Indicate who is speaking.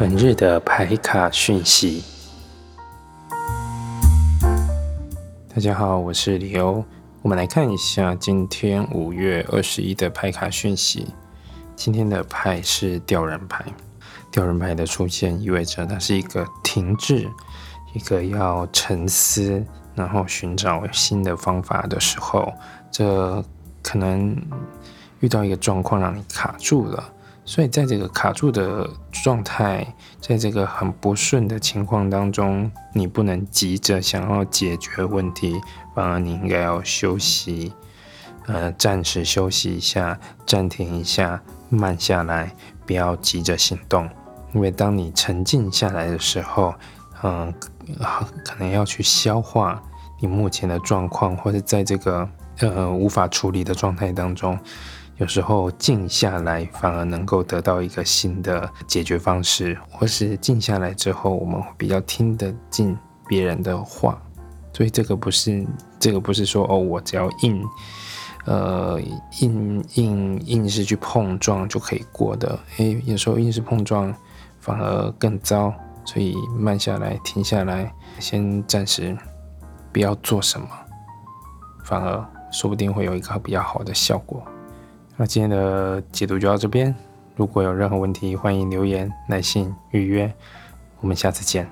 Speaker 1: 本日的牌卡讯息。大家好，我是李欧。我们来看一下今天五月二十一的牌卡讯息。今天的牌是吊人牌，吊人牌的出现意味着它是一个停滞，一个要沉思，然后寻找新的方法的时候，这可能遇到一个状况让你卡住了。所以，在这个卡住的状态，在这个很不顺的情况当中，你不能急着想要解决问题，反而你应该要休息，呃，暂时休息一下，暂停一下，慢下来，不要急着行动。因为当你沉静下来的时候，嗯，可能要去消化你目前的状况，或者在这个呃无法处理的状态当中。有时候静下来，反而能够得到一个新的解决方式，或是静下来之后，我们比较听得进别人的话。所以这个不是，这个不是说哦，我只要硬，呃，硬硬硬是去碰撞就可以过的。诶，有时候硬是碰撞反而更糟。所以慢下来，停下来，先暂时不要做什么，反而说不定会有一个比较好的效果。那今天的解读就到这边。如果有任何问题欢迎留言来信预约。我们下次见。